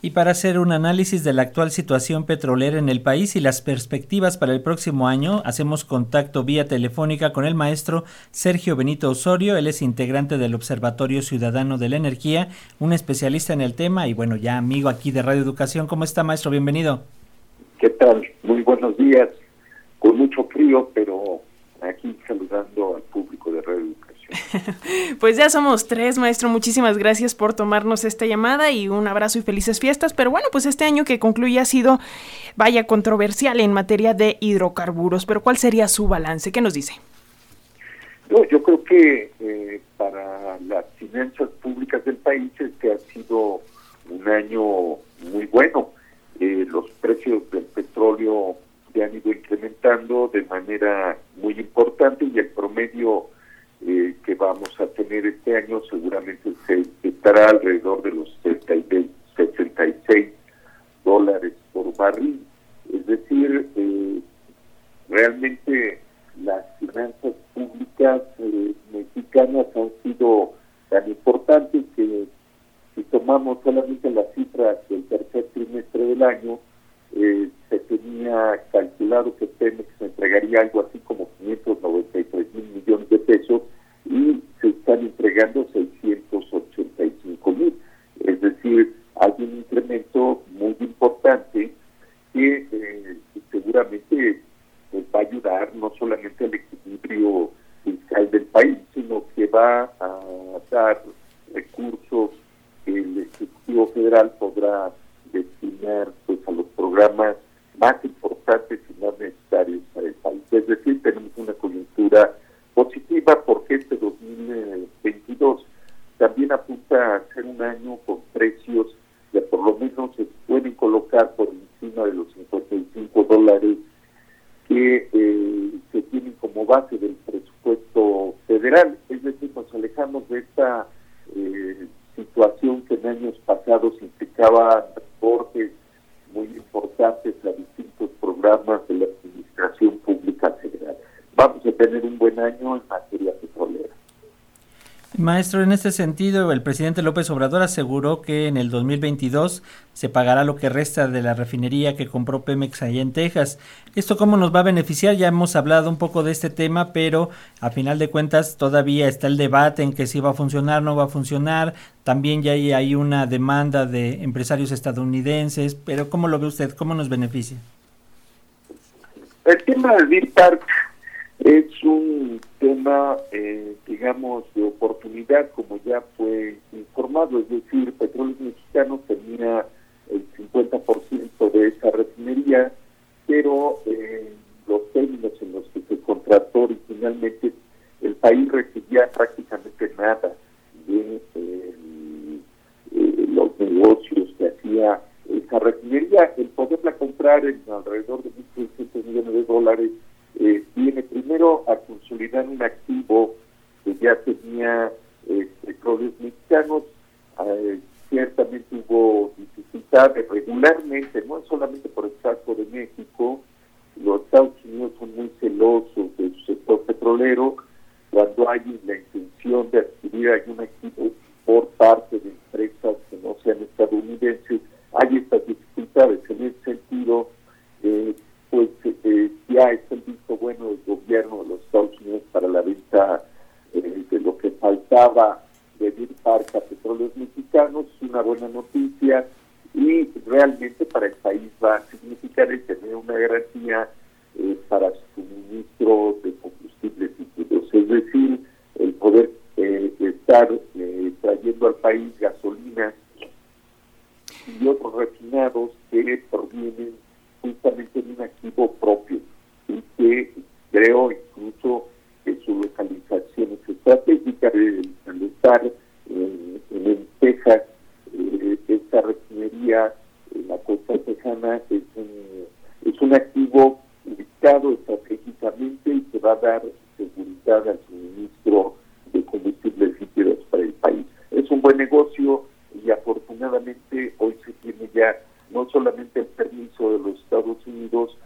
Y para hacer un análisis de la actual situación petrolera en el país y las perspectivas para el próximo año, hacemos contacto vía telefónica con el maestro Sergio Benito Osorio. Él es integrante del Observatorio Ciudadano de la Energía, un especialista en el tema y bueno, ya amigo aquí de Radio Educación. ¿Cómo está, maestro? Bienvenido. ¿Qué tal? Muy buenos días. Con mucho frío, pero aquí saludando al público de Radio Educación. pues ya somos tres, maestro. Muchísimas gracias por tomarnos esta llamada y un abrazo y felices fiestas. Pero bueno, pues este año que concluye ha sido, vaya, controversial en materia de hidrocarburos. Pero ¿cuál sería su balance? ¿Qué nos dice? No, yo creo que eh, para las finanzas públicas del país este ha sido un año muy bueno. Eh, los precios del petróleo se han ido incrementando de manera muy importante y el promedio eh, que vamos a tener este año seguramente se estará alrededor de los 66 dólares por barril. Es decir, eh, realmente las finanzas públicas eh, mexicanas han sido tan importantes que si tomamos solamente las cifras del tercer trimestre del año, se tenía calculado que Pemex entregaría algo así como 593 mil millones de pesos y se están entregando 685 mil. Es decir, hay un incremento muy importante que eh, seguramente pues, va a ayudar no solamente al equilibrio fiscal del país, sino que va a dar recursos que el Ejecutivo Federal podrá destinar pues a los programas más importantes y más necesarios para el país. Es decir, tenemos una coyuntura positiva porque este 2022 también apunta a ser un año con que eh, se tienen como base del presupuesto federal. Es decir, nos alejamos de esta eh, situación que en años pasados implicaba reportes muy importantes a distintos programas de la Administración Pública Federal vamos a tener un buen año en materia petrolera. Maestro, en este sentido, el presidente López Obrador aseguró que en el 2022 se pagará lo que resta de la refinería que compró Pemex allá en Texas. ¿Esto cómo nos va a beneficiar? Ya hemos hablado un poco de este tema, pero a final de cuentas todavía está el debate en que si va a funcionar, no va a funcionar. También ya hay, una demanda de empresarios estadounidenses, pero ¿cómo lo ve usted? ¿Cómo nos beneficia? El tema del Deer Park es un tema, eh, digamos, de oportunidad, como ya fue informado, es decir, Petróleos Mexicanos tenía el 50% de esa refinería, pero eh, los términos en los que se contrató originalmente, el país recibía prácticamente nada de eh, los negocios que hacía esa refinería. El poderla comprar en alrededor de 1.300 millones de dólares eh, consolidar un activo que ya tenía eh, petróleos mexicanos. Eh, ciertamente hubo dificultades regularmente, no solamente por el caso de México, los Estados Unidos son muy celosos de su sector petrolero. Cuando hay la intención de adquirir algún activo por parte de Deer Park a petróleos mexicanos, una buena noticia y realmente para el país va a significar el tener una garantía eh, para suministro de combustibles líquidos, es decir, el poder estar trayendo al país gasolina y otros refinados que provienen justamente en un activo propio y que creo es un, es un activo ubicado estratégicamente y que va a dar seguridad al suministro de combustibles líquidos para el país. Es un buen negocio y afortunadamente hoy se tiene ya no solamente el permiso de los Estados Unidos,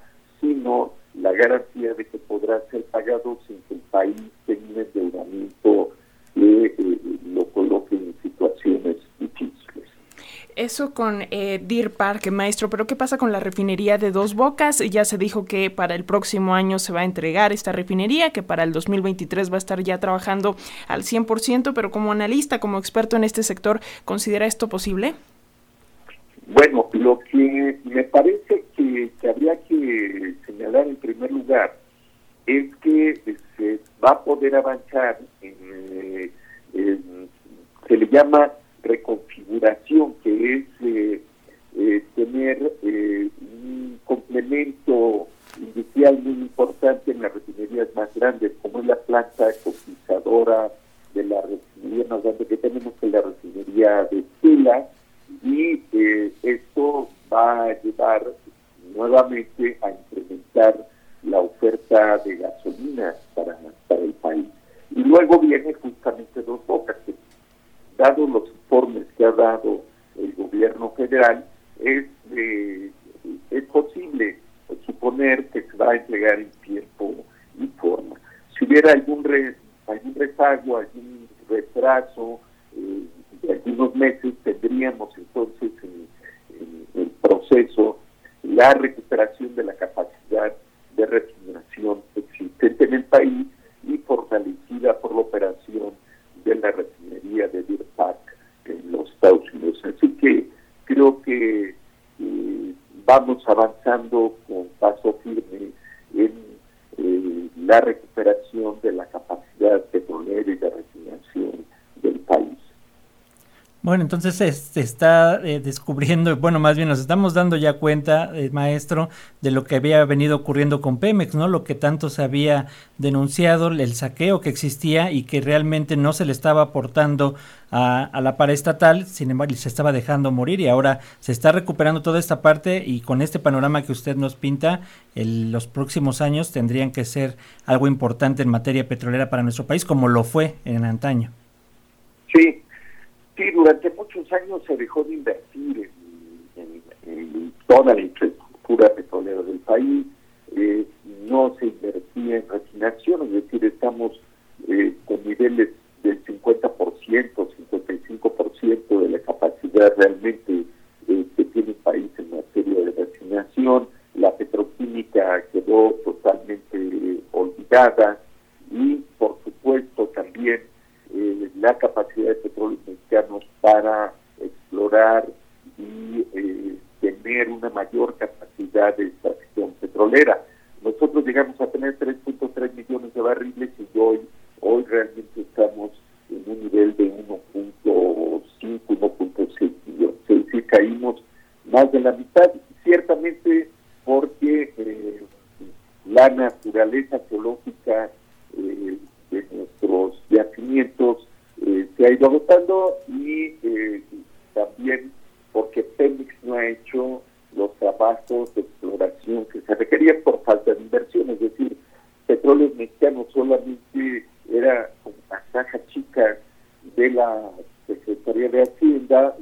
sino la garantía de que podrá ser pagado sin que el país tenga un endeudamiento que eh, Eso con eh, Deer Park, maestro, pero ¿qué pasa con la refinería de Dos Bocas? Ya se dijo que para el próximo año se va a entregar esta refinería, que para el 2023 va a estar ya trabajando al 100%, pero como analista, como experto en este sector, ¿considera esto posible? Bueno, lo que me parece que, habría que señalar en primer lugar es que se va a poder avanzar en, eh, se le llama reconfiguración, que es eh, eh, tener un complemento industrial muy importante en las refinerías más grandes, como es la planta cotizadora de la refinería más grande que tenemos, que es la refinería de Tula, y eh, esto va a llevar nuevamente a incrementar la oferta de gasolina para, para el país. Y luego viene justamente dos bocas, que dado los ha dado el gobierno federal, es, eh, es posible suponer que se va a entregar en tiempo y forma. Si hubiera algún, re, algún rezago, algún retraso, eh, de algunos meses tendríamos entonces en, el proceso la recuperación de la capacidad de refinación existente en el país Bueno, entonces se, está eh, descubriendo, bueno, más bien nos estamos dando ya cuenta, eh, maestro, de lo que había venido ocurriendo con Pemex, ¿no? Lo que tanto se había denunciado, el saqueo que existía y que realmente no se le estaba aportando a, la paraestatal, sin embargo, se estaba dejando morir y ahora se está recuperando toda esta parte y con este panorama que usted nos pinta, los próximos años tendrían que ser algo importante en materia petrolera para nuestro país, como lo fue en antaño. Sí, Sí, durante muchos años se dejó de invertir en, toda la infraestructura petrolera del país, eh, no se invertía en refinación, es decir, estamos eh, con niveles del 50%, 55% de la capacidad realmente eh, que tiene el país en materia de refinación, la petroquímica quedó totalmente olvidada y por supuesto también la capacidad para explorar y eh, tener una mayor capacidad de extracción petrolera. Nosotros llegamos a tener 3.3 millones de barriles y hoy, se ha ido agotando y eh, también porque Pemex no ha hecho los trabajos de exploración que se requerían por falta de inversión, es decir, Petróleos Mexicanos solamente era una caja chica de la Secretaría de Hacienda,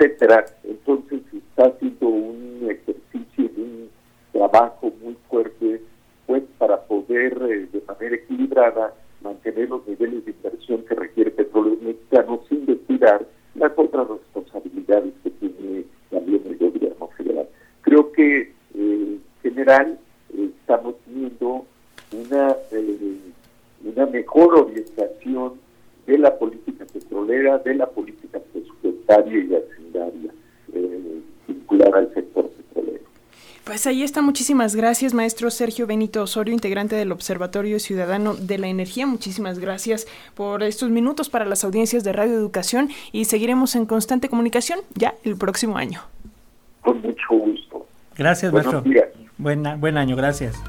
etcétera. Entonces está haciendo un ejercicio, un trabajo muy fuerte, pues para poder eh, de manera equilibrada mantener los niveles de inversión que requiere petróleo mexicano sin descuidar las otras responsabilidades que tiene también el gobierno federal. Creo que eh, en general estamos viendo una, eh, una mejor orientación de la política petrolera, de la política presupuestaria y hacendaria eh, vinculada al sector petrolero. Pues ahí está, muchísimas gracias, maestro Sergio Benito Osorio, integrante del Observatorio Ciudadano de la Energía. Muchísimas gracias por estos minutos para las audiencias de Radio Educación y seguiremos en constante comunicación ya el próximo año. Con mucho gusto. Gracias, maestro. Buena, buen año, gracias.